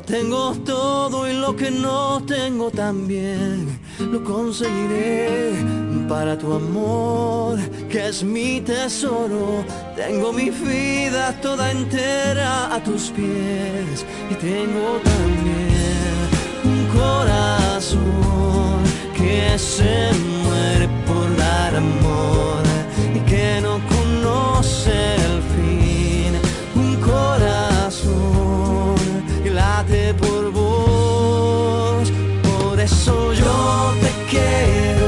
tengo todo, y lo que no tengo también lo conseguiré para tu amor, que es mi tesoro. Tengo mi vida toda entera a tus pies y tengo también un corazón que se muere por dar amor y que no conoce el fin. Un corazón por vos, por eso yo te quiero.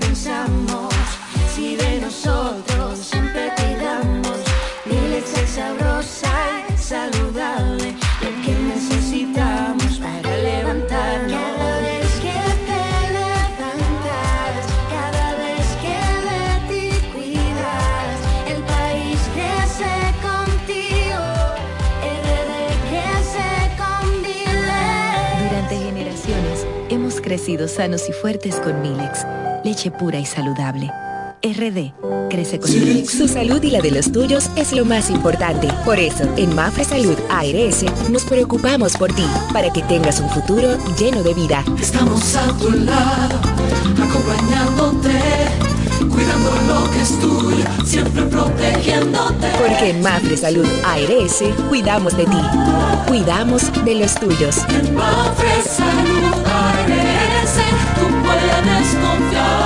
Pensamos. Si de nosotros siempre cuidamos, mi leche es sabrosa y saludable. Lo que necesitamos para levantarnos. Cada vez que te levantas, cada vez que de ti cuidas, el país crece contigo. RD crece con Dile. Durante generaciones hemos crecido sanos y fuertes con Milex, leche pura y saludable. RD crece con Milex. Su salud y la de los tuyos es lo más importante. Por eso, en Mafre Salud ARS nos preocupamos por ti, para que tengas un futuro lleno de vida. Estamos a tu lado, acompañándote, cuidando lo que es tuyo, siempre protegiéndote. Porque en Mafre Salud ARS cuidamos de ti, cuidamos de los tuyos. En Mafre Salud ARS, tú puedes confiar.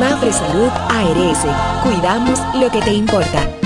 Mafre Salud ARS, cuidamos lo que te importa.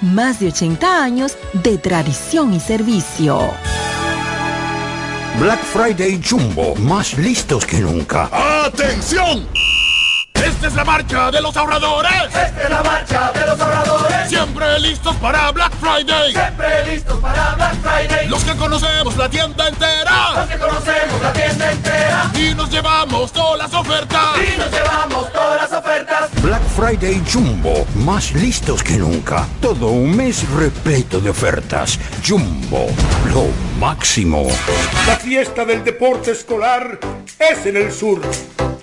Más de 80 años de tradición y servicio. Black Friday Jumbo, más listos que nunca. ¡Atención! Esta es la marcha de los ahorradores. Esta es la marcha de los ahorradores. Siempre listos para Black Friday. Siempre listos para Black Friday. Los que conocemos la tienda entera. Los que conocemos la tienda entera. Y nos llevamos todas las ofertas. Y nos llevamos todas las ofertas. Black Friday Jumbo, más listos que nunca. Todo un mes repleto de ofertas. Jumbo, lo máximo. La fiesta del deporte escolar es en el sur.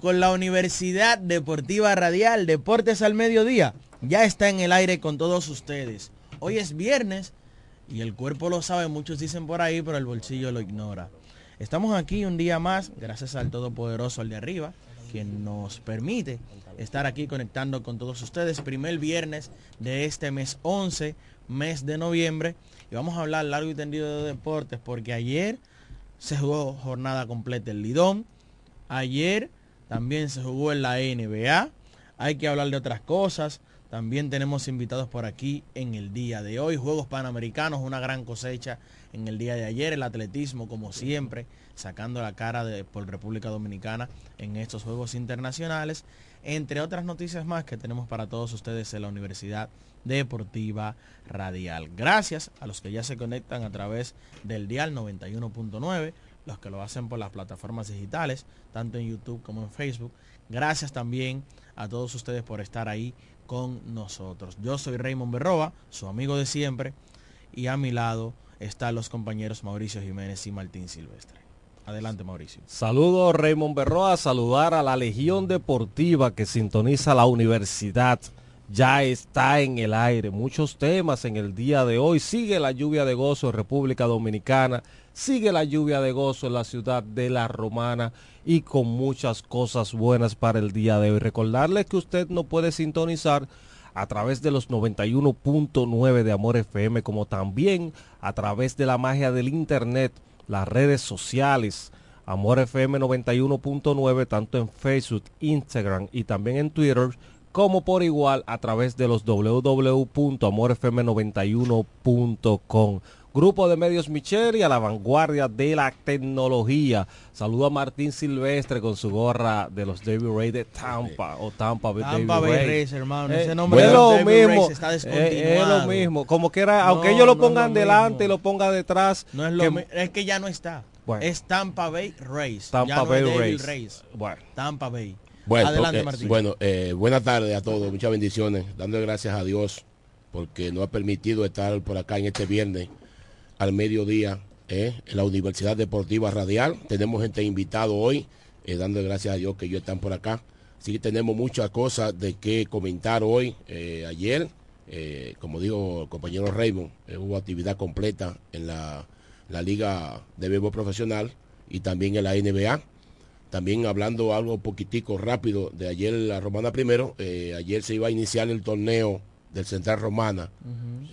Con la Universidad Deportiva Radial, Deportes al Mediodía. Ya está en el aire con todos ustedes. Hoy es viernes y el cuerpo lo sabe, muchos dicen por ahí, pero el bolsillo lo ignora. Estamos aquí un día más, gracias al Todopoderoso, al de arriba, quien nos permite estar aquí conectando con todos ustedes. Primer viernes de este mes 11, mes de noviembre. Y vamos a hablar largo y tendido de deportes porque ayer se jugó jornada completa el Lidón. Ayer también se jugó en la NBA. Hay que hablar de otras cosas. También tenemos invitados por aquí en el día de hoy. Juegos Panamericanos, una gran cosecha en el día de ayer. El atletismo, como siempre, sacando la cara por República Dominicana en estos Juegos Internacionales. Entre otras noticias más que tenemos para todos ustedes en la Universidad Deportiva Radial. Gracias a los que ya se conectan a través del dial 91.9 los que lo hacen por las plataformas digitales, tanto en YouTube como en Facebook. Gracias también a todos ustedes por estar ahí con nosotros. Yo soy Raymond Berroa, su amigo de siempre, y a mi lado están los compañeros Mauricio Jiménez y Martín Silvestre. Adelante, Mauricio. Saludos, Raymond Berroa. Saludar a la Legión Deportiva que sintoniza la universidad. Ya está en el aire. Muchos temas en el día de hoy. Sigue la lluvia de gozo en República Dominicana. Sigue la lluvia de gozo en la ciudad de La Romana y con muchas cosas buenas para el día de hoy. Recordarles que usted no puede sintonizar a través de los 91.9 de Amor FM, como también a través de la magia del Internet, las redes sociales, Amor FM 91.9, tanto en Facebook, Instagram y también en Twitter, como por igual a través de los www.amorfm91.com. Grupo de Medios Micheli a la vanguardia de la tecnología. Saludo a Martín Silvestre con su gorra de los David Ray de Tampa o Tampa, Tampa Bay Bay Ray. Rays, hermano. Eh, Ese nombre es lo mismo, está eh, es, lo mismo. Como que era, aunque No, ellos lo no pongan lo delante mismo. y lo pongan detrás, No es lo que- es que ya no está. Bueno. Es Tampa Bay Rays. Tampa ya no Bay Devil Rays. Rays. Bueno. Tampa Bay. Bueno, Adelante, ok, Martín. bueno eh, buenas tardes a todos, muchas bendiciones, dando gracias a Dios porque nos ha permitido estar por acá en este viernes al mediodía eh, en la Universidad Deportiva Radial. Tenemos gente invitado hoy, eh, dando gracias a Dios que ellos están por acá. Así que tenemos muchas cosas de qué comentar hoy. Eh, ayer, como dijo el compañero Raymond, hubo actividad completa en la, la Liga de Béisbol Profesional y también en la NBA. También hablando algo poquitico rápido de ayer la Romana primero, ayer se iba a iniciar el torneo del Central Romana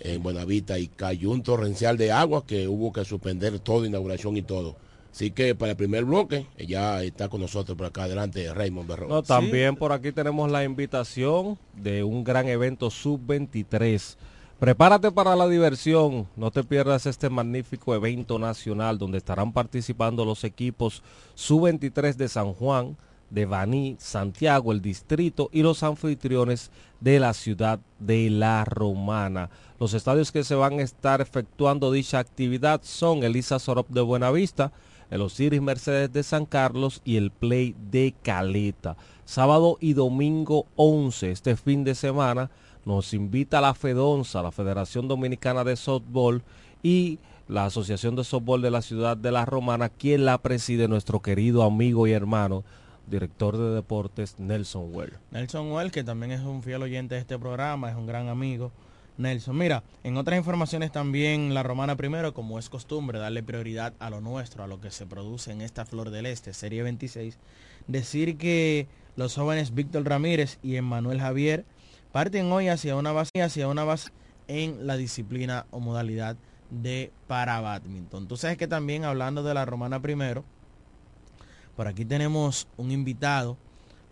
en Buenavista y cayó un torrencial de agua que hubo que suspender todo, inauguración y todo. Así que para el primer bloque, ya está con nosotros por acá adelante Raymond Berrón. No, también por aquí tenemos la invitación de un gran evento sub-23. Prepárate para la diversión, no te pierdas este magnífico evento nacional donde estarán participando los equipos sub-23 de San Juan, de Baní, Santiago, el distrito y los anfitriones de la ciudad de La Romana. Los estadios que se van a estar efectuando dicha actividad son Elisa Sorop de Buenavista, el Osiris Mercedes de San Carlos y el Play de Caleta. Sábado y domingo 11, este fin de semana, nos invita la FEDONSA, la Federación Dominicana de Softball y la Asociación de Softball de la Ciudad de La Romana, quien la preside nuestro querido amigo y hermano, director de deportes Nelson Well. Nelson Well, que también es un fiel oyente de este programa, es un gran amigo. Nelson, mira, en otras informaciones también la romana primero, como es costumbre, darle prioridad a lo nuestro, a lo que se produce en esta Flor del Este, Serie 26. Decir que los jóvenes Víctor Ramírez y Emmanuel Javier parten hoy hacia una base, hacia una base en la disciplina o modalidad de para badminton. Tú sabes que también hablando de la romana primero, por aquí tenemos un invitado,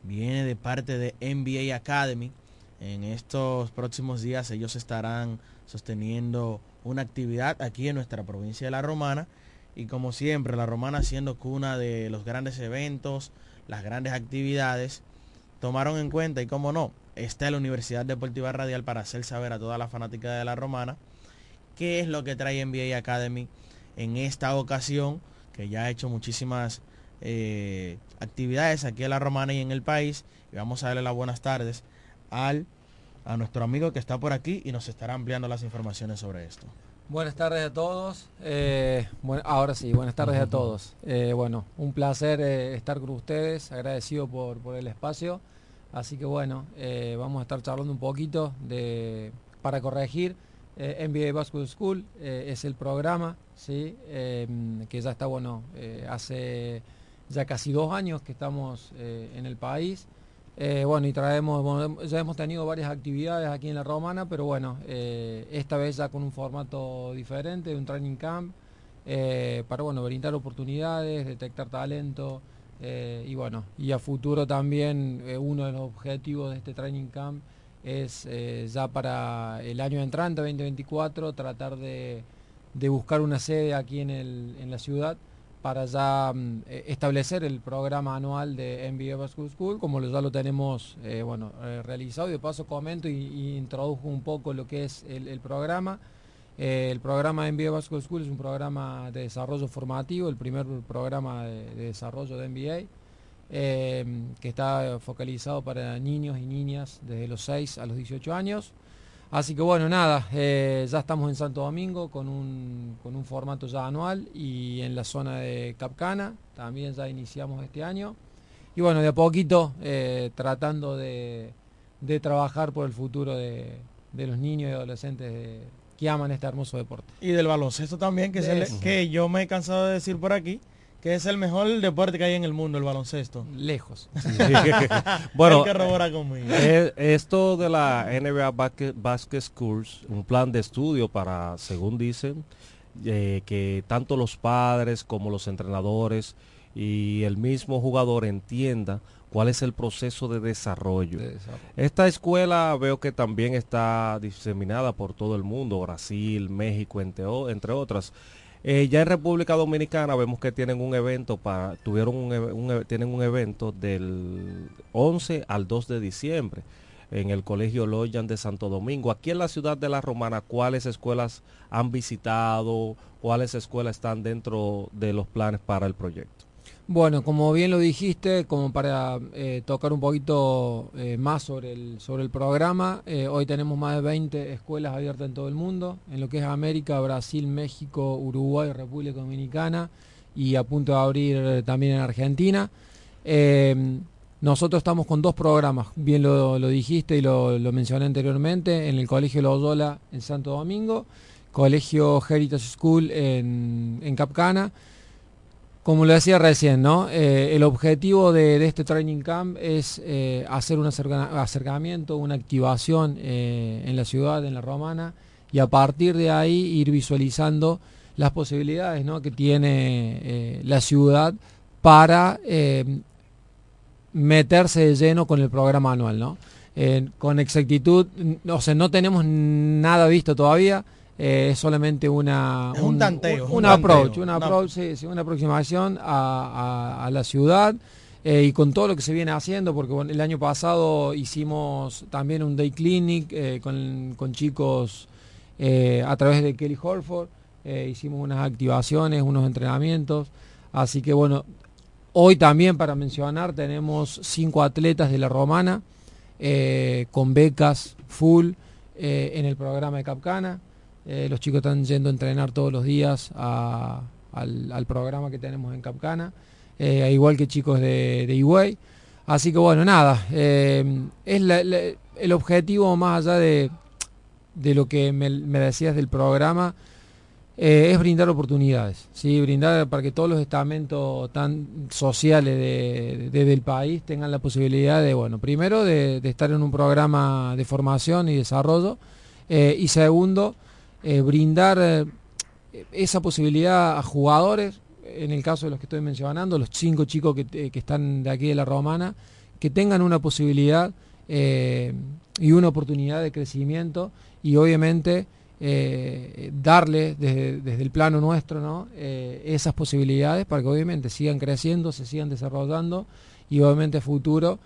viene de parte de NBA Academy. En estos próximos días ellos estarán sosteniendo una actividad aquí en nuestra provincia de La Romana. Y como siempre, La Romana siendo cuna de los grandes eventos, las grandes actividades, tomaron en cuenta y como no, está la Universidad Deportiva Radial para hacer saber a toda la fanática de La Romana qué es lo que trae NBA Academy en esta ocasión, que ya ha hecho muchísimas eh, actividades aquí en La Romana y en el país. Y vamos a darle las buenas tardes al, a nuestro amigo que está por aquí y nos estará ampliando las informaciones sobre esto. Buenas tardes a todos. Eh, bueno, ahora sí, buenas tardes a todos. Eh, bueno, un placer eh, estar con ustedes, agradecido por, por el espacio. Así que bueno, vamos a estar charlando un poquito de para corregir. NBA Basketball School es el programa, ¿sí? Que ya está, bueno, hace ya casi dos años que estamos eh, en el país. Eh, bueno, y traemos, ya hemos tenido varias actividades aquí en la Romana, pero bueno, eh, esta vez ya con un formato diferente, un training camp, para bueno, brindar oportunidades, detectar talento, y bueno, y a futuro también uno de los objetivos de este training camp es ya para el año entrante, 2024, tratar de, de buscar una sede aquí en, el, en la ciudad para ya mm, eh, establecer el programa anual de NBA Basketball School, como ya lo tenemos eh, bueno, eh, realizado. Y de paso comento y, introduzco un poco lo que es el, programa. Eh, el programa NBA Basketball School es un programa de desarrollo formativo, el primer programa de, de desarrollo de eh, que está focalizado para niños y niñas desde los 6 a los 18 años. Así que bueno, nada, eh, ya estamos en Santo Domingo con un, con un formato ya anual y en la zona de Capcana también ya iniciamos este año. Y bueno, de a poquito eh, tratando de, de trabajar por el futuro de, de los niños y adolescentes de- que aman este hermoso deporte. Y del baloncesto también, que, se le- Eso. que yo me he cansado de decir por aquí, que es el mejor deporte que hay en el mundo, el baloncesto. Lejos. bueno, conmigo. eh, esto de la NBA Basket, Basket Schools, un plan de estudio para, según dicen, eh, que tanto los padres como los entrenadores y el mismo jugador entienda cuál es el proceso de desarrollo. Esta escuela veo que también está diseminada por todo el mundo, Brasil, México, entre, entre otras. Eh, ya en República Dominicana vemos que tienen un evento para, tuvieron un, tienen un evento del 11 al 2 de diciembre en el Colegio Loyan de Santo Domingo. Aquí en la ciudad de La Romana, ¿cuáles escuelas han visitado? ¿Cuáles escuelas están dentro de los planes para el proyecto? Bueno, como bien lo dijiste, como para eh, tocar un poquito eh, más sobre el, sobre el programa, eh, hoy tenemos más de 20 escuelas abiertas en todo el mundo, en lo que es América, Brasil, México, Uruguay, República Dominicana y a punto de abrir también en Argentina. Eh, nosotros estamos con dos programas, bien lo, lo dijiste y lo, lo mencioné anteriormente, en el Colegio Loyola en Santo Domingo, Colegio Heritage School en, en Capcana. Como lo decía recién, ¿no? Eh, el objetivo de, este training camp es eh, hacer un acerca- acercamiento, una activación eh, en la ciudad, en la romana, y a partir de ahí ir visualizando las posibilidades ¿no? que tiene la ciudad para meterse de lleno con el programa anual, ¿no? Con exactitud, o sea, no tenemos nada visto todavía, eh, es solamente una Es un tanteo, un, un approach, No. sí, una aproximación a, a- a la ciudad eh, y con todo lo que se viene haciendo, porque bueno, el año pasado hicimos también un day clinic eh, con, con chicos a través de Kelly Horford, hicimos unas activaciones, unos entrenamientos, así que bueno, Hoy también, para mencionar, tenemos cinco atletas de la Romana con becas full en el programa de Capcana. Eh, los chicos están yendo a entrenar todos los días al, programa que tenemos en Capcana, eh, igual que chicos de, de. Así que bueno, nada, eh, es el objetivo más allá de, de lo que me, decías del programa, eh, es brindar oportunidades, ¿sí? brindar para que todos los estamentos tan sociales de, de- del país tengan la posibilidad de, bueno, primero de, estar en un programa de formación y desarrollo, y segundo, eh, brindar eh, esa posibilidad a jugadores, en el caso de los que estoy mencionando, los cinco chicos que, eh, que están de aquí de la Romana, que tengan una posibilidad y una oportunidad de crecimiento y obviamente darle desde, desde el plano nuestro ¿no? Esas posibilidades para que obviamente sigan creciendo, se sigan desarrollando y obviamente a futuro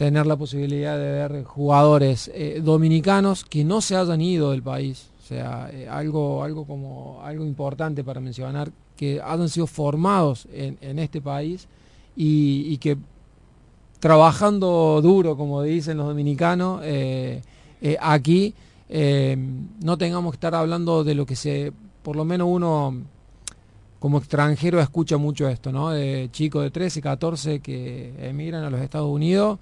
tener la posibilidad de ver jugadores eh, dominicanos que no se hayan ido del país. O sea, eh, algo, algo como algo importante para mencionar, que hayan sido formados en, en este país y, que trabajando duro, como dicen los dominicanos, eh, aquí no tengamos que estar hablando de lo que se, por lo menos uno como extranjero escucha mucho esto, ¿no? De chicos de 13, 14 que emigran a los Estados Unidos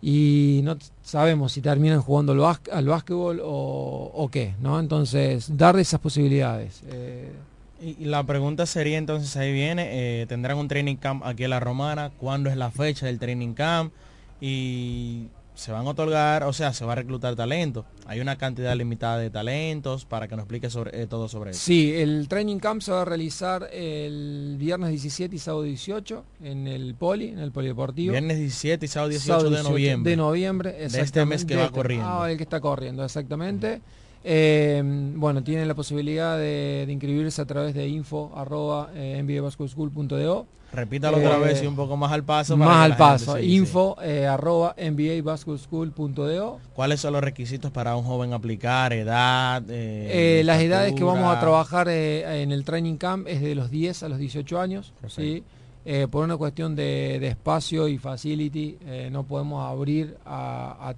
y no sabemos si terminan jugando al, básquet- al básquetbol o, qué, ¿no? Entonces, dar esas posibilidades. eh, y la pregunta sería entonces, ahí viene, eh, tendrán un training camp aquí en La Romana, ¿cuándo es la fecha del training camp? Y se van a otorgar, o sea, se va a reclutar talento. Hay una cantidad limitada de talentos para que nos explique sobre, eh, todo sobre eso. Sí, el training camp se va a realizar el viernes 17 y sábado 18 en el Poli, en el Polideportivo. Viernes 17 y sábado 18 Sábado de noviembre. De noviembre, De este mes que de va este- corriendo. Ah, el que está corriendo, exactamente. Eh, bueno, tienen la posibilidad de, de inscribirse a través de info arroba eh. Repítalo otra vez y un poco más al paso. Más al paso. info eh, arroba. ¿Cuáles son los requisitos para un joven aplicar? ¿Edad? eh, Eh, las edades que vamos a trabajar eh, en el training camp es de los 10 a los 18 años. ¿sí? Eh, por una cuestión de, de espacio y facility, eh, no podemos abrir a, a-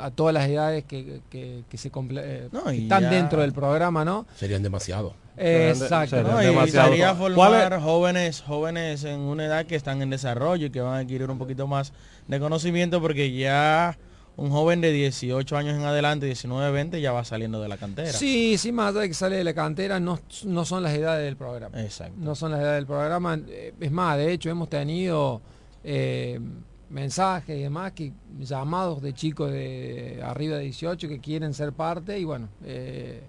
a todas las edades que, que- que se comple- eh, No, que y están ya- dentro del programa, ¿no? Serían demasiado. Exacto. No, y demasiado. sería ¿Cuál formar jóvenes, jóvenes en una edad que están en desarrollo y que van a adquirir un poquito más de conocimiento porque ya un joven de 18 años en adelante, 19, 20, ya va saliendo de la cantera. Sí, sí, más allá de que sale de la cantera, no, no son las edades del programa. Exacto. No son las edades del programa. Eh, Es más, de hecho, hemos tenido eh, mensajes y demás, que, llamados de chicos de arriba de 18 que quieren ser parte y bueno, eh,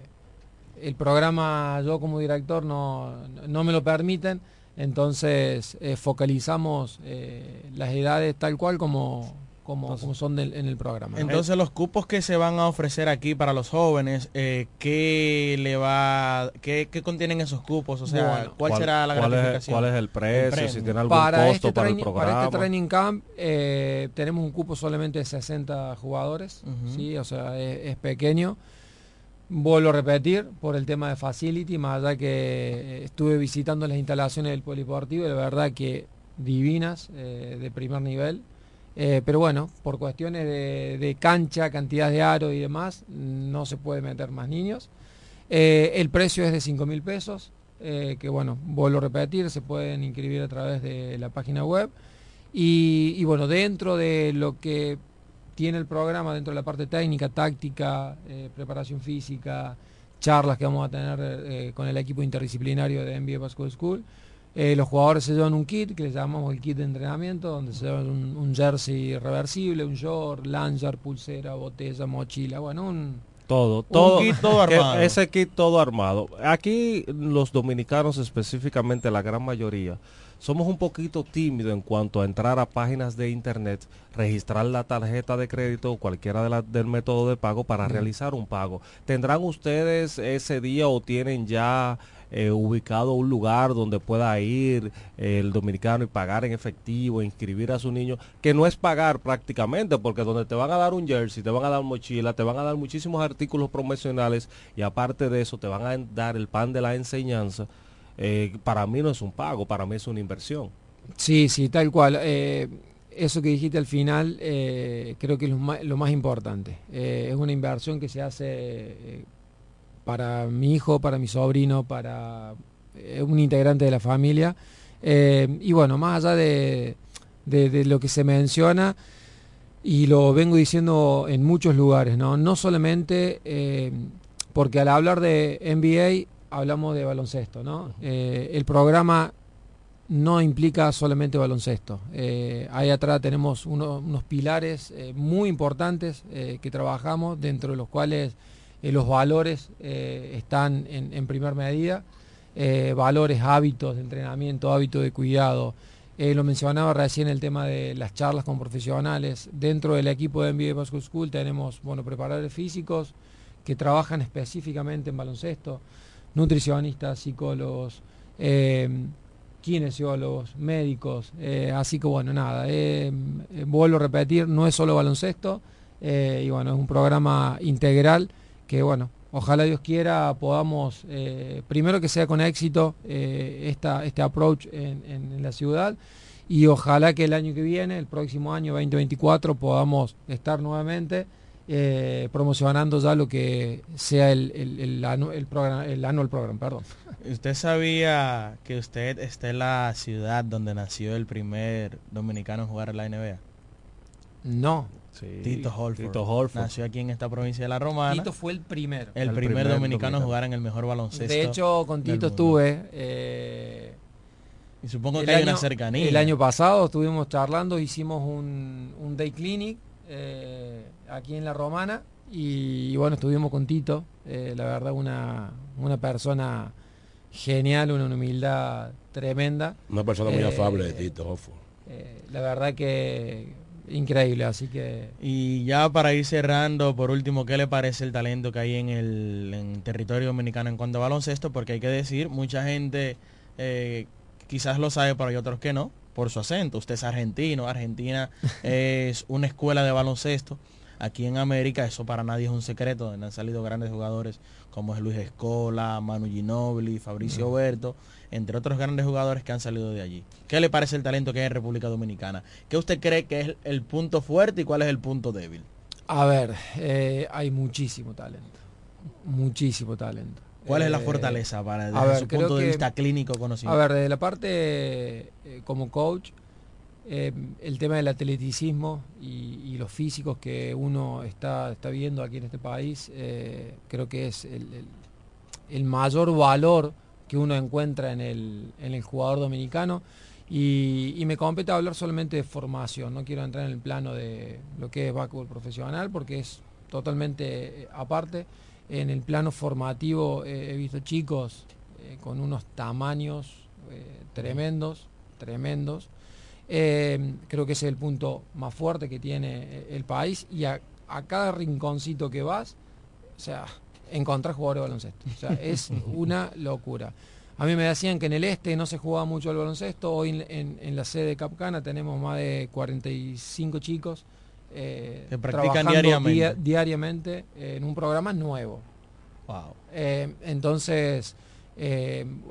el programa yo como director no, no me lo permiten, entonces eh, focalizamos eh, las edades tal cual como, como, como son del- en el programa. ¿no? Entonces los cupos que se van a ofrecer aquí para los jóvenes, eh, ¿qué le va, qué, qué contienen esos cupos? O sea, Bueno. ¿cuál, ¿Cuál- será la cuál es- gratificación? cuál es el precio? premio. Si tiene algún para costo este, para el training, para programa. este training camp eh, tenemos un cupo solamente de 60 jugadores. ¿sí? o sea, es, es pequeño. Vuelvo a repetir por el tema de facility, más allá que eh, estuve visitando las instalaciones del polideportivo y la verdad que divinas, eh, de primer nivel. Eh, pero bueno, por cuestiones de, de cancha, cantidad de aro y demás, no se puede meter más niños. Eh, el precio es de 5 mil pesos, eh, que bueno, vuelvo a repetir, se pueden inscribir a través de la página web. Y, bueno, dentro de lo que tiene el programa, dentro de la parte técnica, táctica, preparación física, charlas que vamos a tener con el equipo interdisciplinario de NBA Basketball School, eh, los jugadores se llevan un kit que le llamamos el kit de entrenamiento, donde se llevan un, un jersey reversible, un short, lanyard, pulsera, botella, mochila, bueno, un, Todo, todo, kit todo que- armado. Ese kit todo armado. Aquí los dominicanos específicamente, la gran mayoría, somos un poquito tímidos en cuanto a entrar a páginas de internet, registrar la tarjeta de crédito o cualquiera de la- del método de pago para realizar un pago. ¿Tendrán ustedes ese día o tienen ya eh, ubicado un lugar donde pueda ir eh, el dominicano y pagar en efectivo, inscribir a su niño, que no es pagar prácticamente, porque donde te van a dar un jersey, te van a dar mochila, te van a dar muchísimos artículos promocionales y aparte de eso te van a dar el pan de la enseñanza, eh, para mí no es un pago, para mí es una inversión. Sí, sí, tal cual. Eso que dijiste al final creo que es lo más, importante. Es una inversión que se hace para mi hijo, para mi sobrino, para eh, un integrante de la familia. Eh, y bueno, más allá de, lo que se menciona, y lo vengo diciendo en muchos lugares, no, no solamente eh, porque al hablar de NBA hablamos de baloncesto, ¿no? El programa no implica solamente baloncesto. Ahí atrás tenemos uno- unos pilares muy importantes que trabajamos, dentro de los cuales eh, los valores eh, están en, en primer medida. Eh, valores, hábitos de entrenamiento, hábitos de cuidado. Lo mencionaba recién el tema de las charlas con profesionales. Dentro del equipo de NBA Basketball School tenemos bueno, preparadores físicos que trabajan específicamente en baloncesto, nutricionistas, psicólogos, kinesiólogos, médicos, así que bueno, nada, vuelvo a repetir, no es solo baloncesto, y bueno, es un programa integral que bueno, ojalá Dios quiera podamos, eh, primero que sea con éxito eh, esta, este approach en, en- en la ciudad, y ojalá que el año que viene, el próximo año 2024, podamos estar nuevamente eh, promocionando ya lo que sea el, el, el, anu- el programa, el annual program, perdón. ¿Usted sabía que usted está en la ciudad donde nació el primer dominicano en jugar en la NBA? No. Tito Holford. Tito Holford. Nació aquí en esta provincia de La Romana. Tito fue el primero. El, El primer, primer dominicano, dominicano. jugar en el mejor baloncesto. De hecho, con Tito estuve. eh, Y supongo el que hay año- una cercanía. El año pasado estuvimos charlando, hicimos un, un day clinic eh, aquí en La Romana y, bueno, estuvimos con Tito. eh, la verdad, una, una persona genial, una humildad tremenda. Una persona muy afable de Tito Hoffo. eh, la verdad que increíble, así que... Y ya para ir cerrando, por último, ¿qué le parece el talento que hay en el en territorio dominicano en cuanto a baloncesto? Porque hay que decir, mucha gente eh, quizás lo sabe, pero hay otros que no, por su acento. Usted es argentino, Argentina es una escuela de baloncesto. Aquí en América eso para nadie es un secreto, donde han salido grandes jugadores como es Luis Escola, Manu Ginobili, Fabricio Berto, entre otros grandes jugadores que han salido de allí. ¿Qué le parece el talento que hay en República Dominicana? ¿Qué usted cree que es el punto fuerte y cuál es el punto débil? A ver, eh, hay muchísimo talento, muchísimo talento. ¿Cuál es la Eh, fortaleza para desde a ver, su punto de que- vista clínico A conocido? ver, desde la parte eh, como coach, eh, el tema del atleticismo y, los físicos que uno está, está viendo aquí en este país, eh, creo que es el, mayor valor que uno encuentra en el, en el jugador dominicano. Y, me compete hablar solamente de formación, no quiero entrar en el plano de lo que es básquetbol profesional porque es totalmente eh, aparte. En el plano formativo he visto chicos con unos tamaños tremendos, tremendos, eh, creo que ese es el punto más fuerte que tiene eh, el país y a, cada rinconcito que vas, o sea, encontrar jugadores de baloncesto. O sea, es una locura. A mí me decían que en el este no se jugaba mucho el baloncesto. Hoy en, la sede de Capcana tenemos más de 45 chicos eh, que practican diariamente. diariamente en un programa nuevo. Wow. entonces,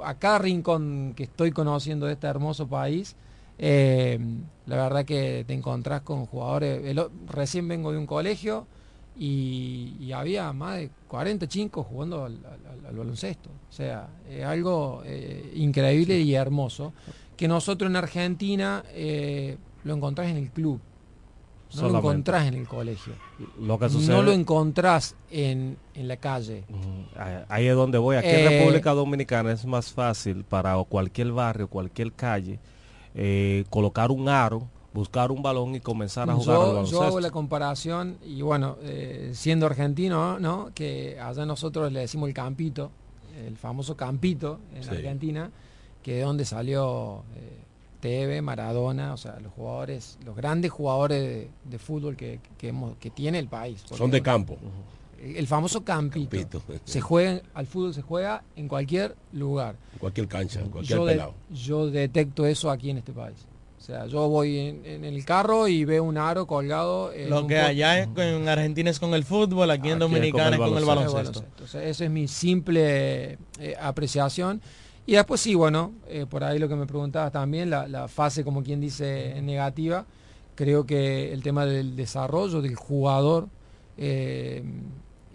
a cada rincón que estoy conociendo de este hermoso país, eh, la verdad que te encontrás con jugadores, recién vengo de un colegio y, había más de 40 chicos jugando al, baloncesto. O sea, es algo eh, increíble y hermoso que nosotros en Argentina eh, lo encontrás en el club. No lo encontrás en el colegio. Lo que no lo encontrás en, la calle. Ahí es donde voy. Aquí en República Dominicana es más fácil para cualquier barrio, cualquier calle, eh, colocar un aro, buscar un balón y comenzar a jugar yo, Yo hago la comparación y bueno, eh, siendo argentino, ¿no? Que allá nosotros le decimos el campito, el famoso campito en Argentina, que es donde salió eh, Teve, Maradona, o sea, los jugadores, los grandes jugadores de, fútbol que, que, tiene el país. Son de campo. El famoso campito. Se juega, al fútbol se juega en cualquier lugar. En cualquier cancha, en cualquier yo pelado. yo detecto eso aquí en este país. O sea, yo voy en, el carro y veo un aro colgado. Lo que allá en Argentina es con el fútbol, aquí, en Dominicana es con el baloncesto. esa es mi simple eh, apreciación. Y después sí, bueno, eh, por ahí lo que me preguntabas también, la, fase, como quien dice, negativa. Creo que el tema del desarrollo del jugador eh,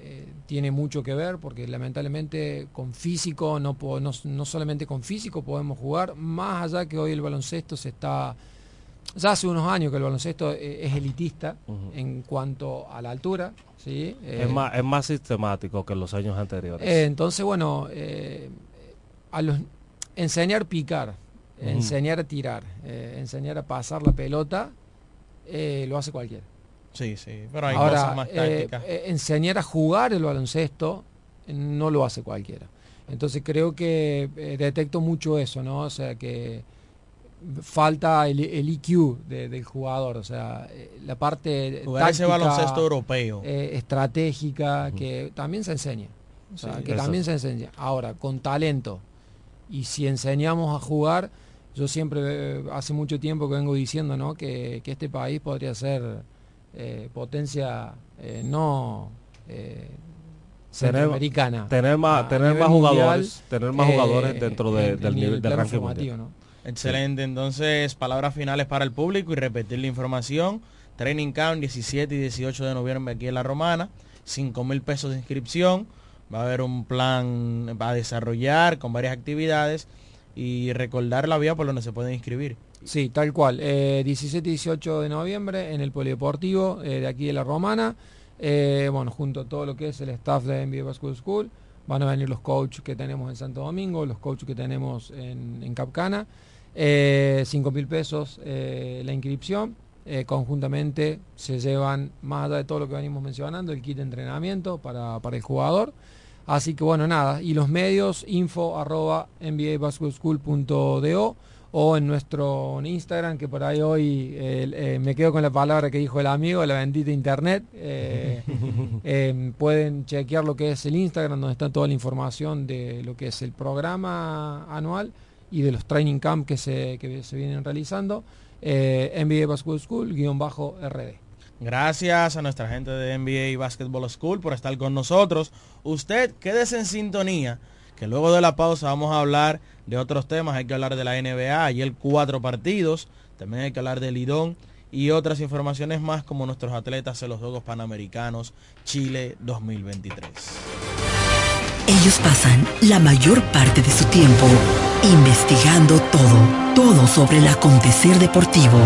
eh, tiene mucho que ver porque lamentablemente con físico, no, no, solamente con físico podemos jugar, más allá que hoy el baloncesto se está... Ya hace unos años que el baloncesto eh, es elitista en cuanto a la altura. ¿sí? es, eh, más, es más sistemático que los años anteriores. entonces, bueno, a los, enseñar picar, enseñar a tirar, enseñar a pasar la pelota, lo hace cualquiera. Sí, sí, pero hay cosas más eh, tácticas. Eh, enseñar a jugar el baloncesto no lo hace cualquiera. Entonces creo que eh, detecto mucho eso, ¿no? O sea que falta el, el IQ del jugador, o sea, la parte Jugar ese baloncesto europeo estratégica que también se enseña, o sea, que también se enseña. Ahora, con talento y si enseñamos a jugar, yo siempre hace mucho tiempo que vengo diciendo, ¿no? Que, que este país podría ser eh, potencia eh, no eh, centroamericana. Tener más, tener más jugadores, tener más jugadores dentro del nivel del ranking Excelente, entonces palabras finales para el público y repetir la información. Training Camp 17 y 18 de noviembre aquí en La Romana, 5 mil pesos de inscripción. Va a haber un plan a desarrollar con varias actividades y recordar la vía por donde se pueden inscribir. Sí, tal cual. 17 y 18 de noviembre en el Polideportivo eh, de aquí de La Romana. Eh, bueno, junto a todo lo que es el staff de NBA Basketball School. Van a venir los coaches que tenemos en Santo Domingo, los coaches que tenemos en, Capcana. Eh, 5 mil pesos eh, la inscripción. conjuntamente se llevan, más allá de todo lo que venimos mencionando, el kit de entrenamiento para, para el jugador. Así que bueno, nada. Y los medios, info arroba o en nuestro Instagram, que por ahí hoy eh, me quedo con la palabra que dijo el amigo, la bendita internet. Eh, em, pueden chequear lo que es el Instagram, donde está toda la información de lo que es el programa anual y de los training camp que se, que se vienen realizando. Eh, NBA Basketball School, guion bajo RD. Gracias a nuestra gente de NBA Basketball School por estar con nosotros. Usted quédese en sintonía, que luego de la pausa vamos a hablar de otros temas. Hay que hablar de la NBA, ayer cuatro partidos. También hay que hablar del Lidón y otras informaciones más como nuestros atletas en los Juegos Panamericanos Chile 2023. Ellos pasan la mayor parte de su tiempo investigando todo, todo sobre el acontecer deportivo.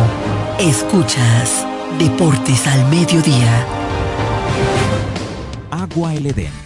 Escuchas Deportes al Mediodía. Agua El Edén,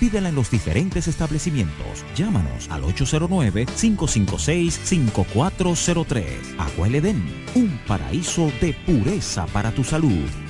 Pídela en los diferentes establecimientos. Llámanos al 809-556-5403. Agua El un paraíso de pureza para tu salud.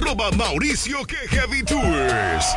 Arroba Mauricio que Heavy Tours.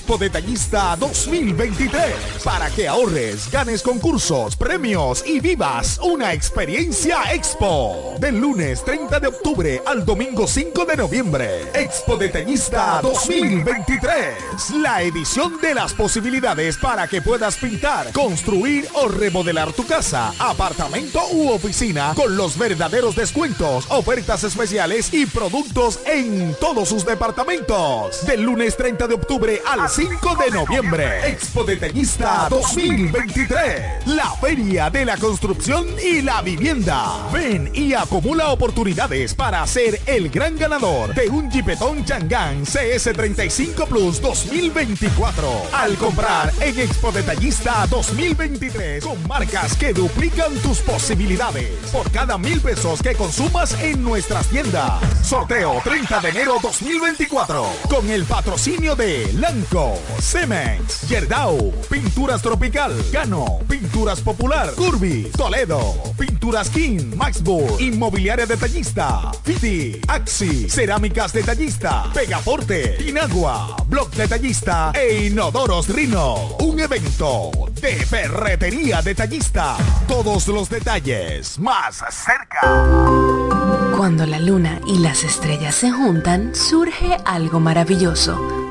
Expo Detallista 2023. Para que ahorres, ganes concursos, premios y vivas una experiencia Expo. Del lunes 30 de octubre al domingo 5 de noviembre. Expo Detallista 2023. La edición de las posibilidades para que puedas pintar, construir o remodelar tu casa, apartamento u oficina con los verdaderos descuentos, ofertas especiales y productos en todos sus departamentos. Del lunes 30 de octubre al 5 de noviembre. Expo Detallista 2023. La feria de la construcción y la vivienda. Ven y acumula oportunidades para ser el gran ganador de un Jeepetón Changán CS35 Plus 2024. Al comprar en Expo Detallista 2023 con marcas que duplican tus posibilidades. Por cada mil pesos que consumas en nuestras tiendas. Sorteo 30 de enero 2024. Con el patrocinio de Lanco, Cemex, Yerdau, Pinturas Tropical, Gano, Pinturas Popular, Curvy, Toledo, Pinturas King, Maxburg, Inmobiliaria Detallista, Fiti, Axi, Cerámicas Detallista, Pegaforte, Inagua, Block Detallista e Inodoros Rino. Un evento de ferretería detallista. Todos los detalles más cerca. Cuando la luna y las estrellas se juntan, surge algo maravilloso.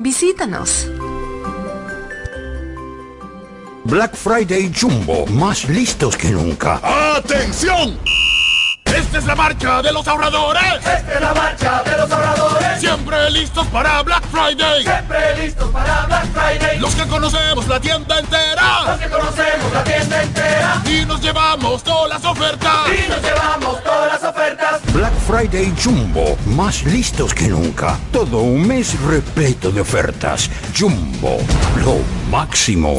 Visítanos. Black Friday Jumbo, más listos que nunca. ¡Atención! Esta es la marcha de los ahorradores. Esta es la marcha de los ahorradores. Siempre listos para Black Friday. Siempre listos para Black Friday. Los que conocemos la tienda entera. Los que conocemos la tienda entera. Y nos llevamos todas las ofertas. Y nos llevamos todas las ofertas. Black Friday Jumbo, más listos que nunca. Todo un mes repleto de ofertas. Jumbo, lo máximo.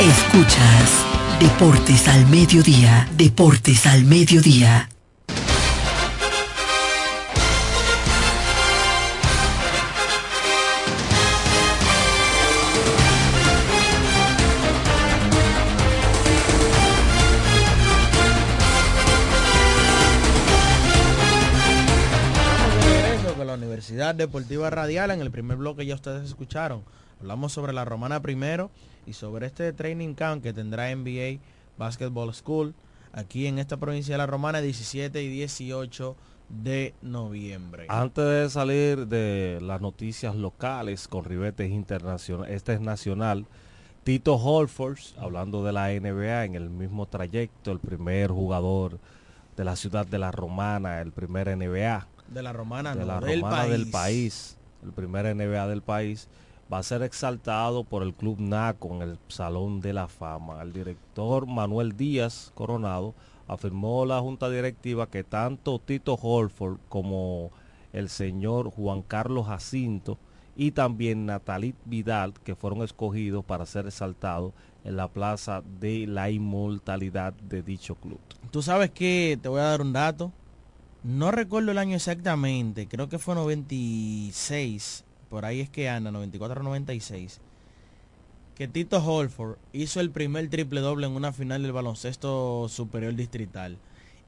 Escuchas Deportes al Mediodía, Deportes al Mediodía. Universidad Deportiva Radial en el primer bloque ya ustedes escucharon. Hablamos sobre la Romana primero y sobre este training camp que tendrá NBA Basketball School aquí en esta provincia de la Romana 17 y 18 de noviembre. Antes de salir de las noticias locales con ribetes internacionales, este es nacional. Tito Holford, hablando de la NBA, en el mismo trayecto, el primer jugador de la ciudad de la Romana, el primer NBA. De la Romana, de no, la del Romana país. del país, el primer NBA del país va a ser exaltado por el Club NACO en el Salón de la Fama. El director Manuel Díaz Coronado afirmó la junta directiva que tanto Tito Holford como el señor Juan Carlos Jacinto y también Natalit Vidal, que fueron escogidos para ser exaltados en la plaza de la inmortalidad de dicho club. Tú sabes que te voy a dar un dato. No recuerdo el año exactamente, creo que fue 96, por ahí es que anda, 94-96, que Tito Holford hizo el primer triple doble en una final del baloncesto superior distrital.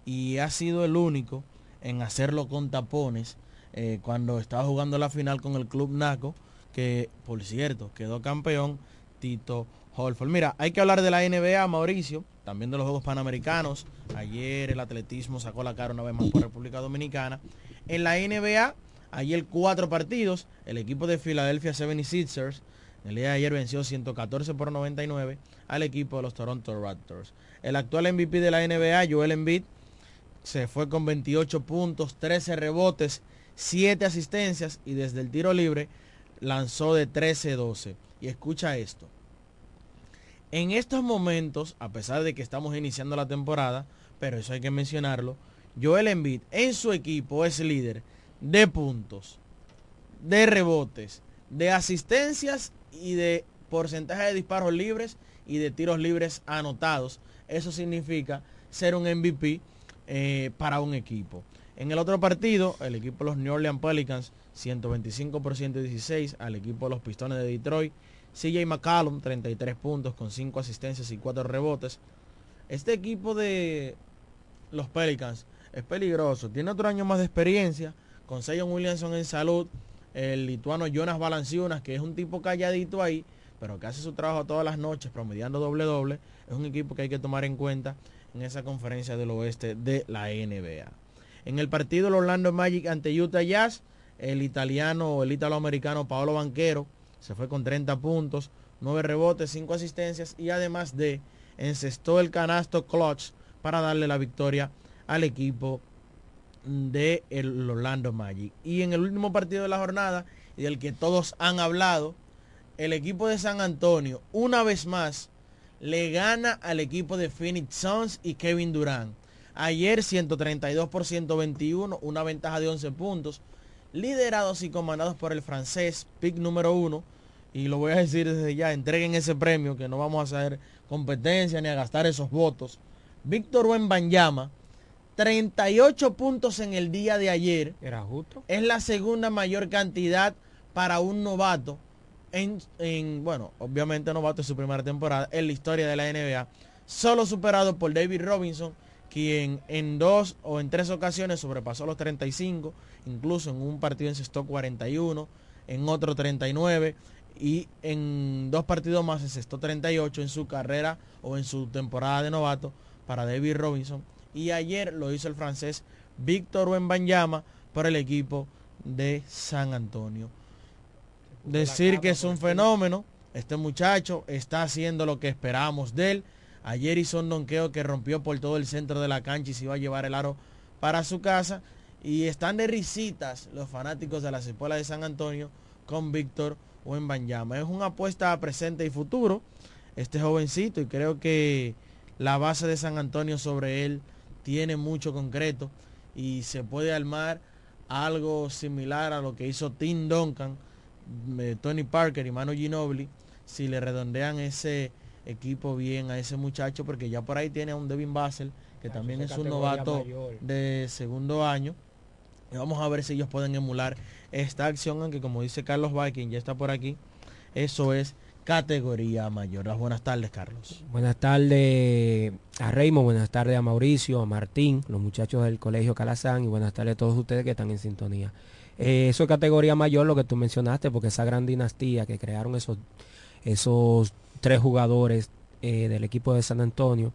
Y ha sido el único en hacerlo con tapones eh, cuando estaba jugando la final con el Club Naco, que por cierto quedó campeón Tito Holford. Mira, hay que hablar de la NBA, Mauricio, también de los Juegos Panamericanos. Ayer el atletismo sacó la cara una vez más por República Dominicana. En la NBA, ayer cuatro partidos. El equipo de Philadelphia 76ers el día de ayer venció 114 por 99 al equipo de los Toronto Raptors. El actual MVP de la NBA, Joel Embiid, se fue con 28 puntos, 13 rebotes, 7 asistencias y desde el tiro libre lanzó de 13-12. Y escucha esto. En estos momentos, a pesar de que estamos iniciando la temporada, pero eso hay que mencionarlo, Joel Embiid en su equipo es líder de puntos, de rebotes, de asistencias y de porcentaje de disparos libres y de tiros libres anotados. Eso significa ser un MVP eh, para un equipo. En el otro partido, el equipo de los New Orleans Pelicans, 125 por 116 al equipo de los Pistones de Detroit. CJ McCallum, 33 puntos con 5 asistencias y 4 rebotes. Este equipo de los Pelicans es peligroso. Tiene otro año más de experiencia. Con Williamson en salud. El lituano Jonas Valanciunas, que es un tipo calladito ahí, pero que hace su trabajo todas las noches, promediando doble doble. Es un equipo que hay que tomar en cuenta en esa conferencia del oeste de la NBA. En el partido el Orlando Magic ante Utah Jazz, el italiano el italoamericano Paolo Banquero se fue con 30 puntos, 9 rebotes, 5 asistencias y además de encestó el canasto clutch para darle la victoria al equipo de el Orlando Magic. Y en el último partido de la jornada, y del que todos han hablado, el equipo de San Antonio, una vez más, le gana al equipo de Phoenix Suns y Kevin Durant. Ayer 132 por 121, una ventaja de 11 puntos, liderados y comandados por el francés, pick número uno. Y lo voy a decir desde ya, entreguen ese premio, que no vamos a hacer competencia ni a gastar esos votos. Víctor Wembanyama, 38 puntos en el día de ayer. ¿Era justo? Es la segunda mayor cantidad para un novato en, en, bueno, obviamente novato en su primera temporada en la historia de la NBA, solo superado por David Robinson, quien en dos o en tres ocasiones sobrepasó los 35, incluso en un partido encestó 41, en otro 39 y en dos partidos más encestó 38 en su carrera o en su temporada de novato para David Robinson. Y ayer lo hizo el francés Víctor Wembanyama por el equipo de San Antonio. Decir que es un fenómeno, este muchacho está haciendo lo que esperamos de él. Ayer hizo un donqueo que rompió por todo el centro de la cancha y se iba a llevar el aro para su casa. Y están de risitas los fanáticos de la Cepola de San Antonio con Víctor Wembanyama. Es una apuesta a presente y futuro este jovencito y creo que la base de San Antonio sobre él tiene mucho concreto y se puede armar algo similar a lo que hizo Tim Duncan, eh, Tony Parker y Manu Ginobili si le redondean ese equipo bien a ese muchacho porque ya por ahí tiene a un Devin Basel que también es un novato de segundo año y vamos a ver si ellos pueden emular esta acción, aunque como dice Carlos Viking, ya está por aquí. Eso es categoría mayor. Buenas tardes, Carlos. Buenas tardes a Raymond, buenas tardes a Mauricio, a Martín, los muchachos del Colegio Calazán y buenas tardes a todos ustedes que están en sintonía. Eh, eso es categoría mayor, lo que tú mencionaste, porque esa gran dinastía que crearon esos, esos tres jugadores eh, del equipo de San Antonio,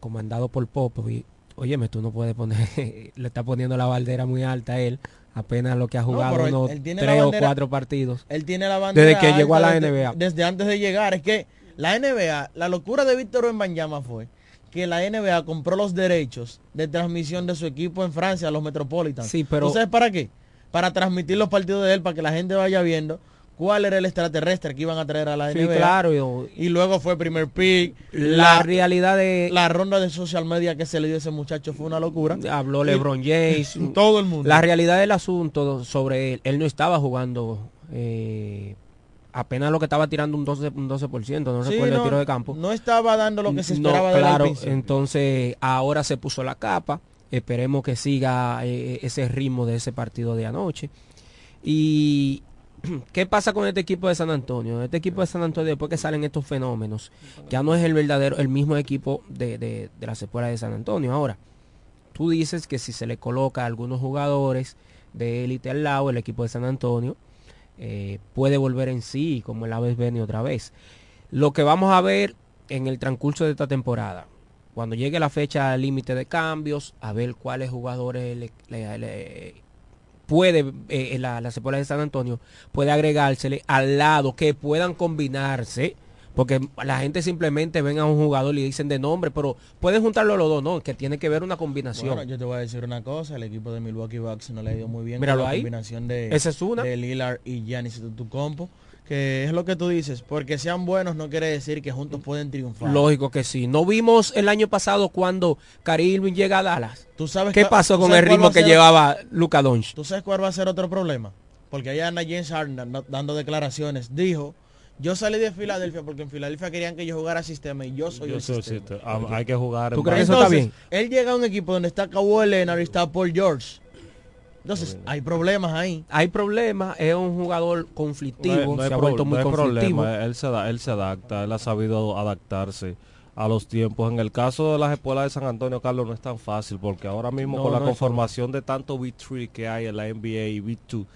comandado por Popovich, óyeme, tú no puedes poner, le está poniendo la baldera muy alta a él, apenas lo que ha jugado unos tres o cuatro partidos. Él tiene la bandera desde que llegó a la NBA. Desde, antes de llegar, es que la NBA, la locura de Víctor Wembanyama fue que la NBA compró los derechos de transmisión de su equipo en Francia, los Metropolitans. Sí, pero ¿Tú sabes para qué? Para transmitir los partidos de él, para que la gente vaya viendo cuál era el extraterrestre que iban a traer a la NBA. claro. Y, luego fue primer pick. La, realidad de... La ronda de social media que se le dio a ese muchacho fue una locura. Habló LeBron James. todo el mundo. La realidad del asunto sobre él, él no estaba jugando... Eh, apenas lo que estaba tirando un 12%, un 12% no recuerdo el tiro de campo. No estaba dando lo que se esperaba claro, de entonces ahora se puso la capa. Esperemos que siga eh, ese ritmo de ese partido de anoche. Y, ¿Qué pasa con este equipo de San Antonio? Este equipo de San Antonio, después que salen estos fenómenos, ya no es el verdadero, el mismo equipo de, de, de la secuela de San Antonio. Ahora, tú dices que si se le coloca a algunos jugadores de élite al lado, el equipo de San Antonio eh, puede volver en sí, como el Aves Beni otra vez. Lo que vamos a ver en el transcurso de esta temporada, cuando llegue la fecha límite de cambios, a ver cuáles jugadores le, puede, eh, la, la Cepola de San Antonio, puede agregársele al lado que puedan combinarse. Porque la gente simplemente ven a un jugador y dicen de nombre, pero pueden juntarlo los dos, ¿no? Que tiene que ver una combinación. Bueno, yo te voy a decir una cosa, el equipo de Milwaukee Bucks no le ha ido muy bien Míralo con la ahí. combinación de, Esa es una. de Lillard y Giannis Antetokounmpo, que es lo que tú dices, porque sean buenos no quiere decir que juntos pueden triunfar. Lógico que sí. No vimos el año pasado cuando Irving llega a Dallas. ¿Tú sabes ¿Qué pasó con sabes el ritmo que ser- llevaba Luka Doncic? ¿Tú sabes cuál va a ser otro problema? Porque allá anda James Harden dando- declaraciones. Dijo, yo salí de Filadelfia porque en Filadelfia querían que yo jugara sistema y yo soy Yo el soy sistema. sistema. Ah, hay que jugar. ¿Tú en crees que eso está bien? Él llega a un equipo donde está Kawhi Leonard y está Paul George. Entonces, hay problemas ahí. Hay problemas, es un jugador conflictivo, No hay- no hay se ha vuelto no muy hay conflictivo. problema, él se, da- él se adapta, él ha sabido adaptarse a los tiempos. En el caso de las escuelas de San Antonio, Carlos, no es tan fácil porque ahora mismo No, con la no conformación de tanto B3 que hay en la NBA y B2,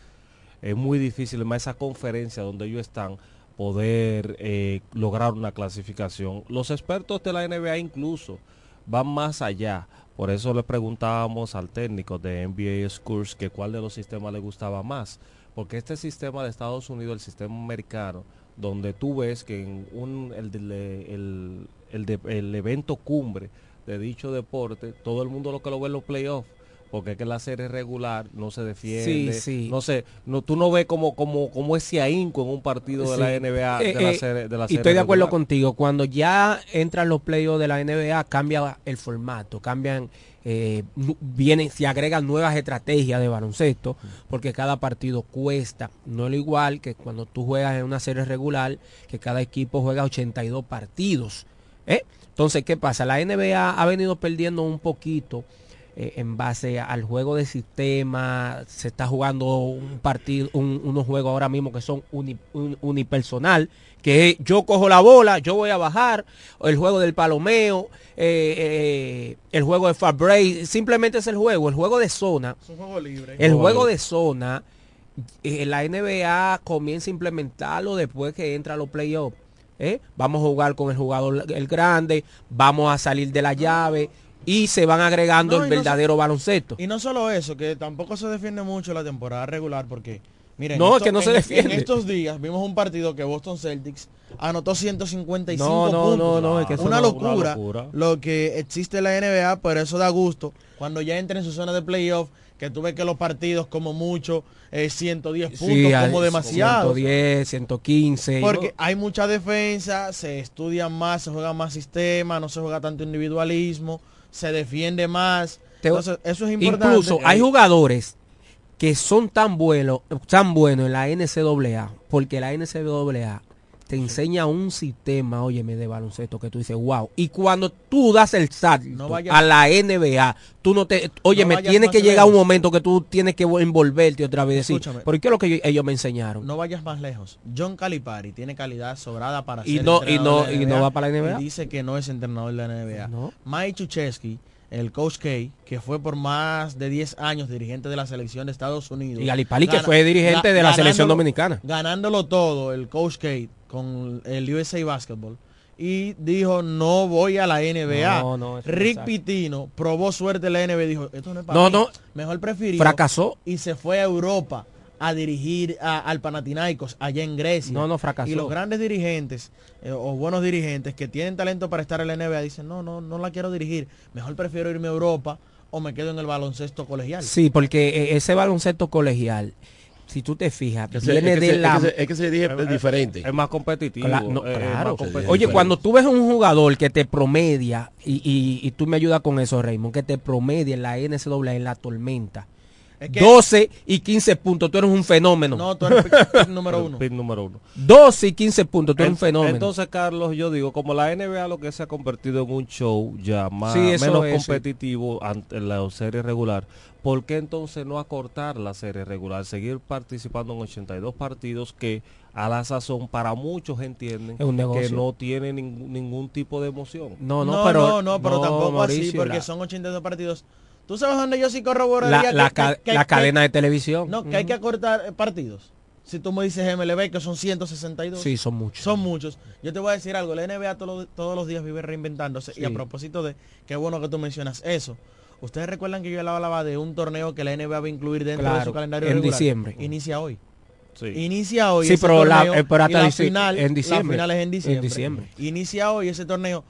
es muy difícil, más esa conferencia donde ellos están, poder eh, lograr una clasificación. Los expertos de la NBA incluso van más allá. Por eso le preguntábamos al técnico de NBA Schools que cuál de los sistemas le gustaba más. Porque este sistema de Estados Unidos, el sistema americano, donde tú ves que en un, el, el, el el evento cumbre de dicho deporte, todo el mundo lo que lo ve en los playoffs. Porque es que la serie regular no se defiende. Sí, sí. No sé, no, tú no ves como, como, como ese ahínco en un partido de la. NBA Eh, de la eh, serie, de la y serie estoy de acuerdo regular. contigo. Cuando ya entran los playoffs de la NBA, cambia el formato, cambian, eh, vienen, se agregan nuevas estrategias de baloncesto, porque cada partido cuesta. No es lo igual que cuando tú juegas en una serie regular, que cada equipo juega 82 partidos. ¿eh? Entonces, ¿qué pasa? La NBA ha venido perdiendo un poquito eh, en base al juego de sistema, se está jugando un partido, un- unos juegos ahora mismo que son uni- un- unipersonal, que es, yo cojo la bola, yo voy a bajar, el juego del palomeo, eh, eh, el juego de Fabray, simplemente es el juego, el juego de zona. Es un juego libre. El juego de zona, eh, la NBA comienza a implementarlo después que entra a los playoffs. ¿eh? Vamos a jugar con el jugador el grande, vamos a salir de la llave y se van agregando No, el no verdadero baloncesto. Y no solo eso, que tampoco se defiende mucho la temporada regular porque, miren, No, esto- que no se en- defiende. En estos días vimos un partido que Boston Celtics anotó 155 No, no, puntos. no, no, es que eso una, no- locura, una locura. lo que existe en la NBA, pero eso da gusto cuando ya entra en su zona de playoff, que tú ves que los partidos como mucho eh, 110 puntos, Sí, como demasiado. 110, 115. Porque ¿no? hay mucha defensa, se estudia más, se juega más sistema, no se juega tanto individualismo, se defiende más. Entonces, eso es importante. Incluso hay jugadores que son tan buenos, tan buenos en la NCAA, porque la NCAA te enseña un sistema, óyeme, de baloncesto que tú dices, wow. Y cuando tú das el salto No a la NBA, tú no te, óyeme, vayas tiene más que llegar un momento que tú tienes que envolverte otra vez y decir, Escúchame. ¿por qué es lo que yo- ellos me enseñaron? No vayas más lejos. John Calipari tiene calidad sobrada para Y ser no- y no- de y no va para la NBA. y dice que no es entrenador de la NBA. No. Mike Chuchesky, el coach K, que fue por más de 10 años dirigente de la selección de Estados Unidos. Y Galipari, que fue dirigente de la selección dominicana. Ganándolo todo, el coach K con el USA Basketball. Y dijo, no voy a la NBA. No, no, Rick. Pitino probó suerte en la NBA dijo, esto no es para No, mí". no. Mejor prefirió. Fracasó. Y se fue a Europa a dirigir a- al Panathinaikos allá en Grecia. No, no, fracasó. Y los grandes dirigentes eh, o buenos dirigentes que tienen talento para estar en la NBA dicen, no, no, no la quiero dirigir. Mejor prefiero irme a Europa o me quedo en el baloncesto colegial. Sí, porque eh, ese baloncesto colegial, si tú te fijas, Que se- viene es que de se- la... es que se- es que se dirige Es- diferente. Es más competitivo. Cla- no, es- es claro. más competitivo. Oye, cuando tú ves un jugador que te promedia, y, y- y tú me ayudas con eso, Raymond, que te promedia en la NCAA, en la tormenta, Es que- 12 y 15 puntos, tú eres un fenómeno. No, tú eres pick- pick número uno. Pick número uno. 12 y 15 puntos, tú eres un En- fenómeno. Entonces, Carlos, yo digo, como la NBA lo que se ha convertido en un show ya más Sí, menos es, sí. competitivo ante la serie regular, ¿por qué entonces no acortar la serie regular? Seguir participando en 82 partidos que a la sazón para muchos entienden Es un negocio. que no tiene ningún, ningún tipo de emoción. no, no, no, pero, no, no, pero tampoco así, Mauricio, porque la- son 82 partidos. ¿Tú sabes dónde yo sí corroboro? la, la ca- la cadena de televisión. No, que hay que acortar partidos. Si tú me dices MLB que son 162. Sí, son muchos. Son muchos. Yo te voy a decir algo, la NBA todos los- todos los días vive reinventándose. Y a propósito de, qué bueno que tú mencionas eso. Ustedes recuerdan que yo hablaba de un torneo que la NBA va a incluir dentro de su calendario en regular? diciembre. Inicia hoy. Sí. Inicia hoy. Sí, ese pero la- torneo eh, pero y hasta la final, en diciembre. La final es en diciembre. En diciembre. Inicia hoy ese torneo.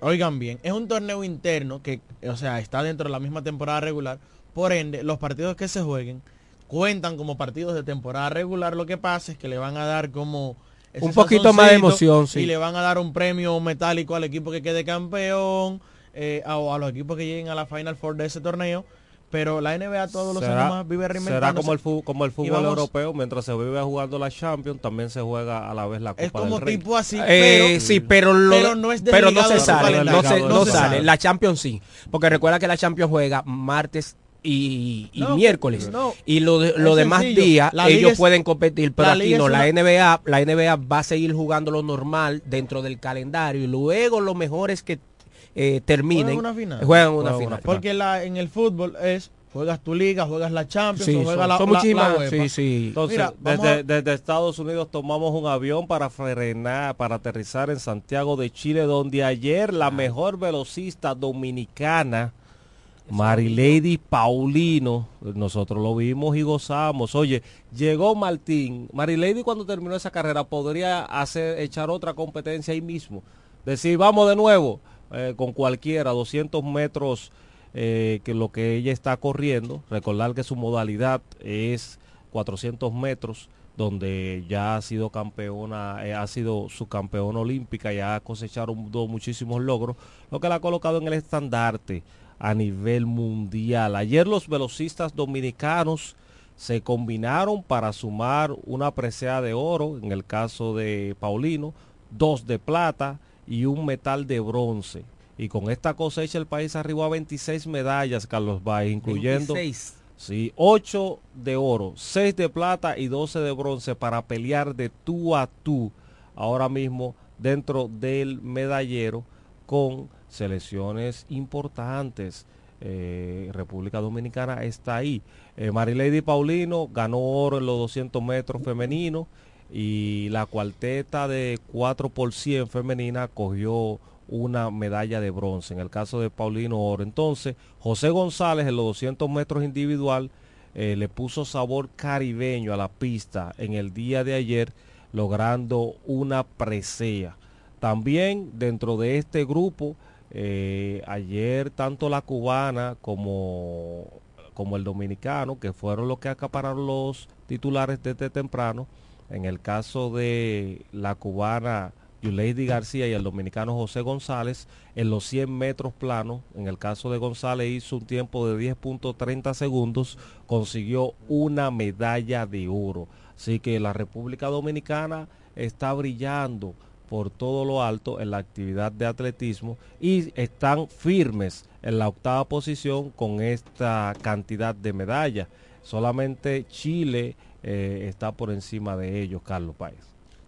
Oigan bien, es un torneo interno que, o sea, está dentro de la misma temporada regular. Por ende, los partidos que se jueguen cuentan como partidos de temporada regular. Lo que pasa es que le van a dar como Un poquito más de emoción, sí. Y le van a dar un premio metálico al equipo que quede campeón eh, a- o a los equipos que lleguen a la Final Four de ese torneo. Pero la NBA todos los años más vive será reinventándose. como el, fu- como el fútbol vamos- europeo, mientras se vive jugando la Champions, también se juega a la vez la Copa Es como del Rey. tipo así, Eh, pero, sí, pero, lo- pero no es pero no se sale, no se, no se sale. sale. La Champions sí, porque recuerda que la Champions juega martes y, y No, miércoles no. y lo de- Es demás días ellos es- pueden competir, pero la aquí no. La una- NBA, la NBA va a seguir jugando lo normal dentro del calendario y luego los mejores que eh, terminen Juegan una final. juegan una Juegan final. Porque la, en el fútbol es juegas tu liga, juegas la Champions, Sí, o juegas son, la, son la- muchísimas- la UEFA. sí, sí. Entonces, Mira, desde, a- desde Estados Unidos tomamos un avión para frenar, para aterrizar en Santiago de Chile, donde ayer la mejor velocista dominicana, Marilady Paulino, nosotros lo vimos y gozamos. Oye, llegó Martín. Marilady cuando terminó esa carrera podría hacer, echar otra competencia ahí mismo. Decir, vamos de nuevo, eh, con cualquiera, 200 metros eh, que lo que ella está corriendo. Recordar que su modalidad es 400 metros, donde ya ha sido campeona, eh, ha sido su campeona olímpica, ya ha cosechado muchísimos logros, lo que la ha colocado en el estandarte a nivel mundial. Ayer los velocistas dominicanos se combinaron para sumar una presea de oro, en el caso de Paulino, dos de plata y un metal de bronce. Y con esta cosecha el país arribó a 26 medallas, Carlos Bay, incluyendo 26. sí, 8 de oro, 6 de plata y 12 de bronce para pelear de tú a tú ahora mismo dentro del medallero con selecciones importantes. Eh, República Dominicana está ahí. Eh, Marilady Paulino ganó oro en los 200 metros femeninos y la cuarteta de 4 por 100 femenina cogió una medalla de bronce. En el caso de Paulino Oro. Entonces, José González en los 200 metros individual eh, le puso sabor caribeño a la pista en el día de ayer, logrando una presea. También dentro de este grupo, eh, ayer tanto la cubana como, como el dominicano, que fueron los que acapararon los titulares desde temprano, en el caso de la cubana Yuleidi García y el dominicano José González, en los 100 metros planos, en el caso de González hizo un tiempo de 10.30 segundos, consiguió una medalla de oro. Así que la República Dominicana está brillando por todo lo alto en la actividad de atletismo y están firmes en la octava posición con esta cantidad de medallas. Solamente Chile eh, está por encima de ellos, Carlos Páez.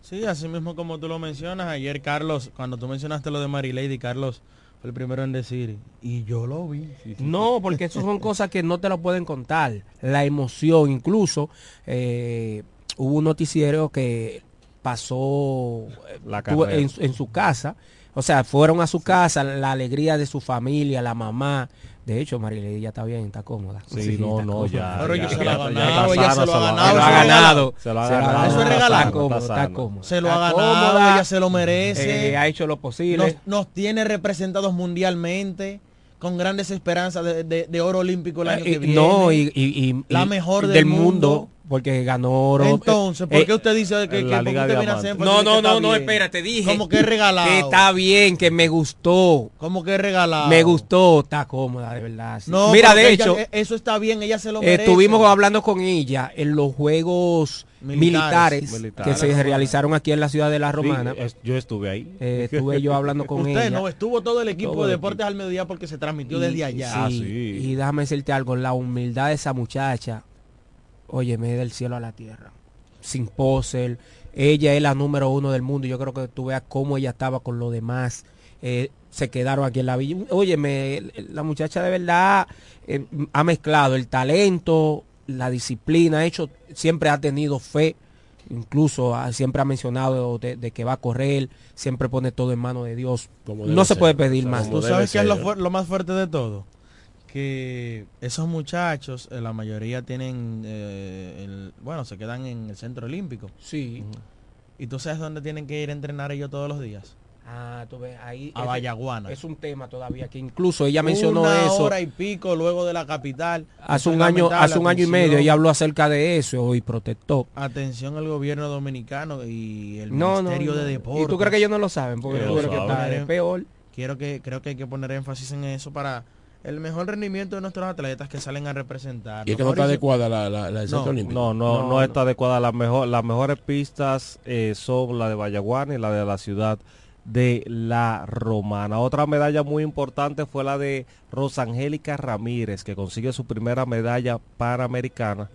Sí, así mismo como tú lo mencionas, ayer Carlos, cuando tú mencionaste lo de Marilady, Carlos fue el primero en decir, y yo lo vi. No, porque eso son cosas que no te lo pueden contar. La emoción, incluso eh, hubo un noticiero que pasó La tuvo carrera. en, en su casa. O sea, fueron a su casa, la alegría de su familia, la mamá. De hecho, Marilady ya está bien, está cómoda. Sí, no, está no, cómoda. ya, Pero ya, ella se lo ha ganado, está ella se lo ha ganado, Se lo ha ganado. Se lo ha Se lo ha ganado. Eso es Está regalado. cómodo, Está está cómodo. Se lo Está ha ganado, ella se lo merece. Eh, ha hecho lo posible. nos, nos tiene representados mundialmente con grandes esperanzas de, de- de oro olímpico el año Eh, que viene. no, y, y- y- la mejor y del, del mundo, porque ganó oro. Entonces, ¿por Eh, qué usted dice que, que en la por qué Liga usted viene a Diamante. hacer No, no, no, no, bien? espérate, dije. Como que es regalado. Que está bien, que me gustó. Como que es regalado. Me gustó, está cómoda, de verdad. sí. No, Mira, de ella- hecho, eh, eso está bien, ella se lo merece. estuvimos hablando con ella en los Juegos Militares. Que se realizaron aquí en la ciudad de La Romana. Sí, es- yo estuve ahí. Eh, estuve yo hablando con Usted ella. no, estuvo todo el equipo Todo de Deportes al Mediodía porque se transmitió Y- desde allá. Ah, sí. Y déjame decirte algo, la humildad de esa muchacha, oye, me del cielo a la tierra. Sin poser. Ella es la número uno del mundo. Yo creo que tú veas cómo ella estaba con los demás. Eh, se quedaron aquí en la villa. Oye, me, la muchacha de verdad eh, ha mezclado el talento, la disciplina, ha hecho, siempre ha tenido fe. Incluso ah, siempre ha mencionado de, de que va a correr, siempre pone todo en manos de Dios. Como No se ser. puede pedir más. ¿Tú sabes qué es lo, lo más fuerte de todo? Que esos muchachos, eh, la mayoría tienen, eh, el- bueno, se quedan en el centro olímpico. Sí. ¿Y tú sabes dónde tienen que ir a entrenar ellos todos los días? Ah, tú ves, ahí A Vallaguana. Es un tema todavía que incluso ella mencionó Una eso hora y pico luego de la capital. hace un año, hace un año y medio ella habló acerca de eso y protestó. Atención al gobierno dominicano y el No, no, Ministerio no. de Deportes. ¿Y tú crees que ellos no lo saben? Porque lo crees que está peor. Quiero que, creo que hay que poner énfasis en eso para el mejor rendimiento de nuestros atletas que salen a representar. Y es que no está adecuada la, la, la. No, no, no, No, está adecuada. La mejor, las mejores pistas eh, son la de Vallaguana y la de la ciudad de La Romana. Otra medalla muy importante fue la de Rosangélica Ramírez, que consigue su primera medalla panamericana.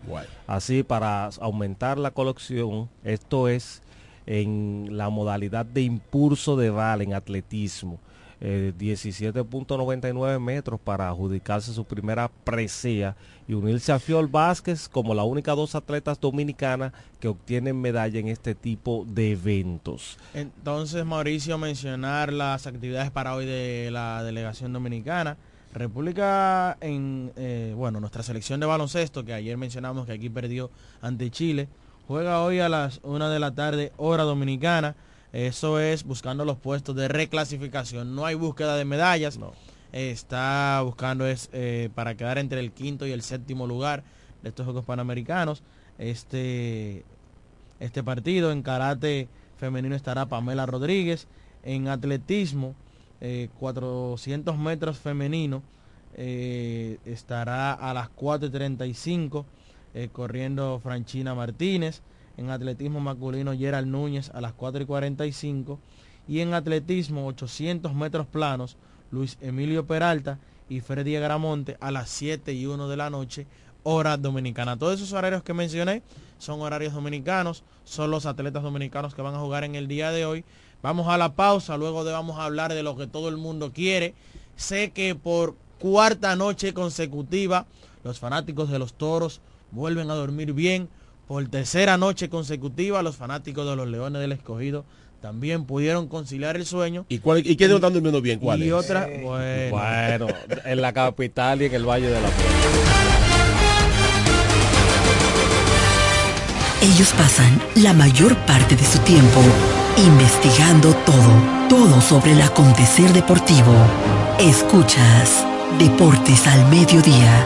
Así, para aumentar la colección, esto es en la modalidad de impulso de bala en atletismo. Eh, 17.99 metros para adjudicarse su primera presea y unirse a Fiol Vázquez como la única dos atletas dominicanas que obtienen medalla en este tipo de eventos. Entonces, Mauricio, mencionar las actividades para hoy de la delegación dominicana. República en, eh, bueno, nuestra selección de baloncesto, que ayer mencionamos que aquí perdió ante Chile, juega hoy a las 1 de la tarde, hora dominicana. Eso es buscando los puestos de reclasificación. No hay búsqueda de medallas. Está buscando es eh, para quedar entre el quinto y el séptimo lugar de estos Juegos Panamericanos. Este, este partido en karate femenino estará Pamela Rodríguez. En atletismo, eh, 400 metros femenino, eh, estará a las 4.35 eh, corriendo Franchina Martínez. En atletismo masculino, Gerald Núñez a las 4.45. Y en atletismo, 800 metros planos, Luis Emilio Peralta y Freddy Agramonte a las 7 y 1 de la noche, hora dominicana. Todos esos horarios que mencioné son horarios dominicanos, son los atletas dominicanos que van a jugar en el día de hoy. Vamos a la pausa, luego vamos a hablar de lo que todo el mundo quiere. Sé que por cuarta noche consecutiva los fanáticos de los toros vuelven a dormir bien. Por tercera noche consecutiva los fanáticos de los Leones del Escogido también pudieron conciliar el sueño. ¿Y, cuál, y quiénes están durmiendo bien? ¿Cuál y es? otra, Eh, bueno. Bueno, en la capital y en el Valle de la Ellos pasan la mayor parte de su tiempo investigando todo, todo sobre el acontecer deportivo. Escuchas Deportes al Mediodía.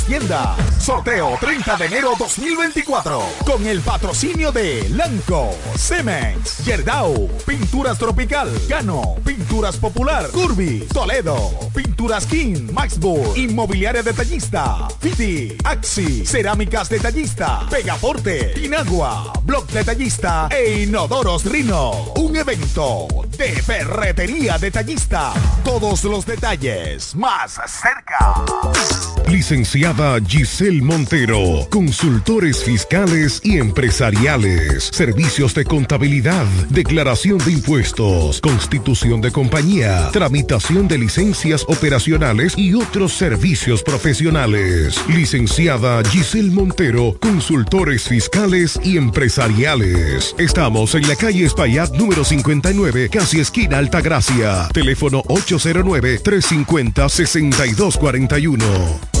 Sorteo 30 de enero 2024. Con el patrocinio de Lanco, Cemex, Yerdau, Pinturas Tropical, Gano, Pinturas Popular, Curvi, Toledo, Pinturas King, Maxburg, Inmobiliaria Detallista, Fiti, Axi, Cerámicas Detallista, Pegaforte, Inagua, Blog Detallista e Inodoros Rino. Un evento de ferretería detallista. Todos los detalles más cerca. Licenciada Giselle Montero, consultores fiscales y empresariales, servicios de contabilidad, declaración de impuestos, constitución de compañía, tramitación de licencias operacionales y otros servicios profesionales. Licenciada Giselle Montero, consultores fiscales y empresariales. Estamos en la calle Espaillat número 59, casi esquina Altagracia. Teléfono 809 350 6241.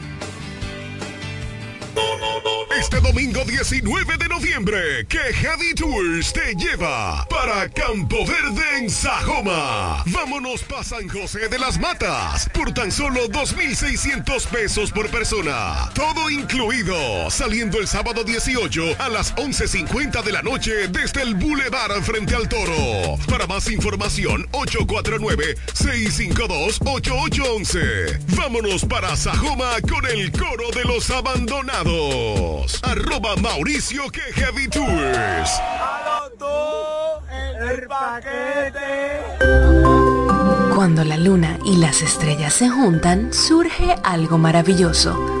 Este domingo 19 de noviembre, que Heavy Tours te lleva para Campo Verde en Sajoma. Vámonos para San José de las Matas por tan solo 2.600 pesos por persona. Todo incluido, saliendo el sábado 18 a las 11.50 de la noche desde el Boulevard frente al Toro. Para más información, 849-652-8811. Vámonos para Sajoma con el coro de los abandonados. Arroba Mauricio que Heavy Tours. El paquete. Cuando la luna y las estrellas se juntan, surge algo maravilloso.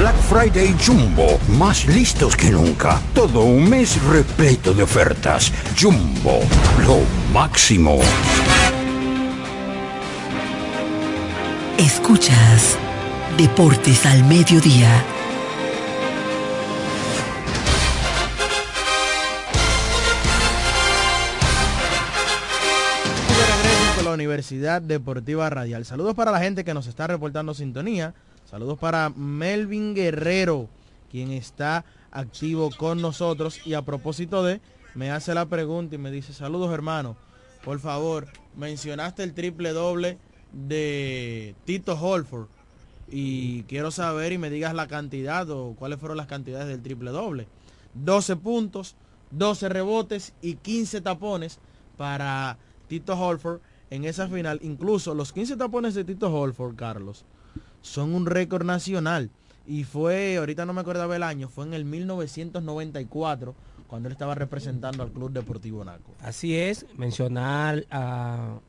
Black Friday Jumbo, más listos que nunca. Todo un mes repleto de ofertas. Jumbo, lo máximo. Escuchas Deportes al Mediodía. con la Universidad Deportiva Radial. Saludos para la gente que nos está reportando sintonía. Saludos para Melvin Guerrero, quien está activo con nosotros. Y a propósito de, me hace la pregunta y me dice, saludos hermano, por favor, mencionaste el triple doble de Tito Holford y quiero saber y me digas la cantidad o cuáles fueron las cantidades del triple doble. 12 puntos, 12 rebotes y 15 tapones para Tito Holford en esa final. Incluso los 15 tapones de Tito Holford, Carlos, son un récord nacional. Y fue, ahorita no me acordaba el año, fue en el 1994 cuando él estaba representando al Club Deportivo Naco. Así es, mencionar a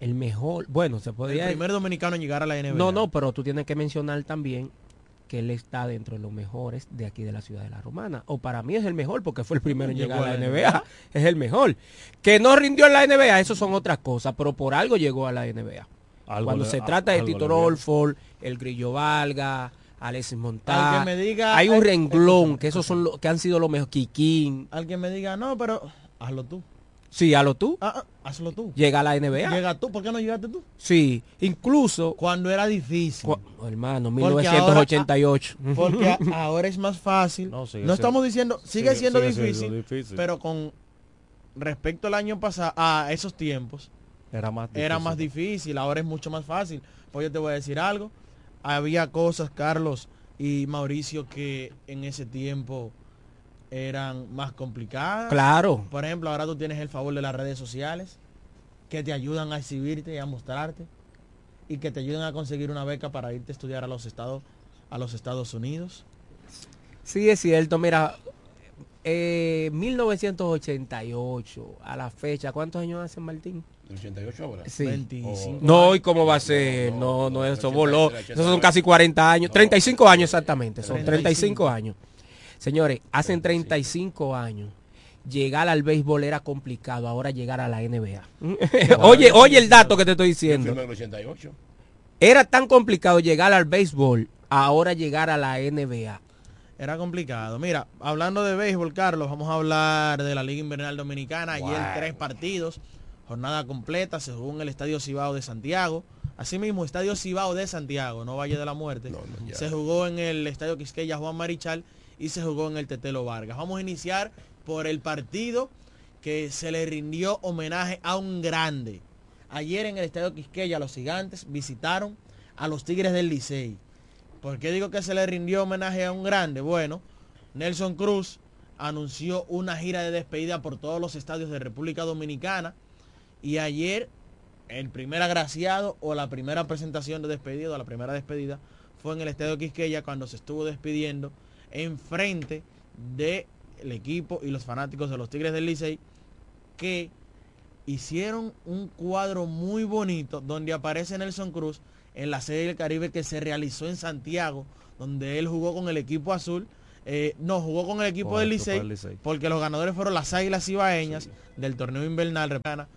el mejor, bueno, se podría... El primer dominicano en llegar a la NBA. No, no, pero tú tienes que mencionar también que él está dentro de los mejores de aquí de la ciudad de la Romana. O para mí es el mejor porque fue el primero en llegar a la NBA. Es el mejor. Que no rindió en la NBA, eso son otras cosas, pero por algo llegó a la NBA. Algo Cuando le- se a- trata de Tito. Rolford, el Grillo Valga, Alexis Al Montá. que me diga- hay un ay, renglón, que esos son los que han sido los mejores. Kikín. Alguien me diga, no, pero hazlo tú. Sí, hazlo tú. Ah, ah, hazlo tú. Llega a la NBA. Llega tú, ¿por qué no llegaste tú? Sí, incluso Cuando era difícil. Cu- hermano, Porque 1988. ahora- porque a- ahora es más fácil. No, sigue estamos diciendo, sigue, sigue- siendo, sigue siendo difícil, difícil. pero con respecto al año pasado, a esos tiempos, Era más era difícil. más difícil, ahora es mucho más fácil. Pues yo te voy a decir algo, había cosas, Carlos y Mauricio, que en ese tiempo eran más complicadas. Claro. Por ejemplo, ahora tú tienes el favor de las redes sociales, que te ayudan a exhibirte y a mostrarte, y que te ayudan a conseguir una beca para irte a estudiar a los Estados, a los Estados Unidos. Sí, es cierto. Mira, eh, 1988 a la fecha, ¿cuántos años hace Martín? 88 ahora. Sí. 25 No, ¿y cómo va a ser? No, no, eso voló. Esos son casi 40 años. 35 años exactamente, son 35 años. Señores, hacen 35 años. Llegar al béisbol era complicado, ahora llegar a la NBA. oye, oye el dato que te estoy diciendo. firmé en el 88. Era tan complicado llegar al béisbol, ahora llegar a la NBA. Era complicado. Mira, hablando de béisbol, Carlos, vamos a hablar de la Liga Invernal Dominicana. Ayer Wow. tres partidos, jornada completa, se jugó en el Estadio Cibao de Santiago. Asimismo, Estadio Cibao de Santiago, no Valle de la Muerte. se jugó en el Estadio Quisqueya Juan Marichal y se jugó en el Tetelo Vargas. Vamos a iniciar por el partido que se le rindió homenaje a un grande. Ayer en el Estadio Quisqueya los gigantes visitaron a los Tigres del Licey. ¿Por qué digo que se le rindió homenaje a un grande? Bueno, Nelson Cruz anunció una gira de despedida por todos los estadios de República Dominicana y ayer el primer agraciado o la primera presentación de despedida o la primera despedida fue en el Estadio Quisqueya cuando se estuvo despidiendo en frente del equipo y los fanáticos de los Tigres del Licey que hicieron un cuadro muy bonito donde aparece Nelson Cruz en la Serie del Caribe que se realizó en Santiago, donde él jugó con el equipo azul. eh, no, jugó con el equipo del Correcto, Licey, porque los ganadores fueron las Águilas Ibaeñas del torneo invernal.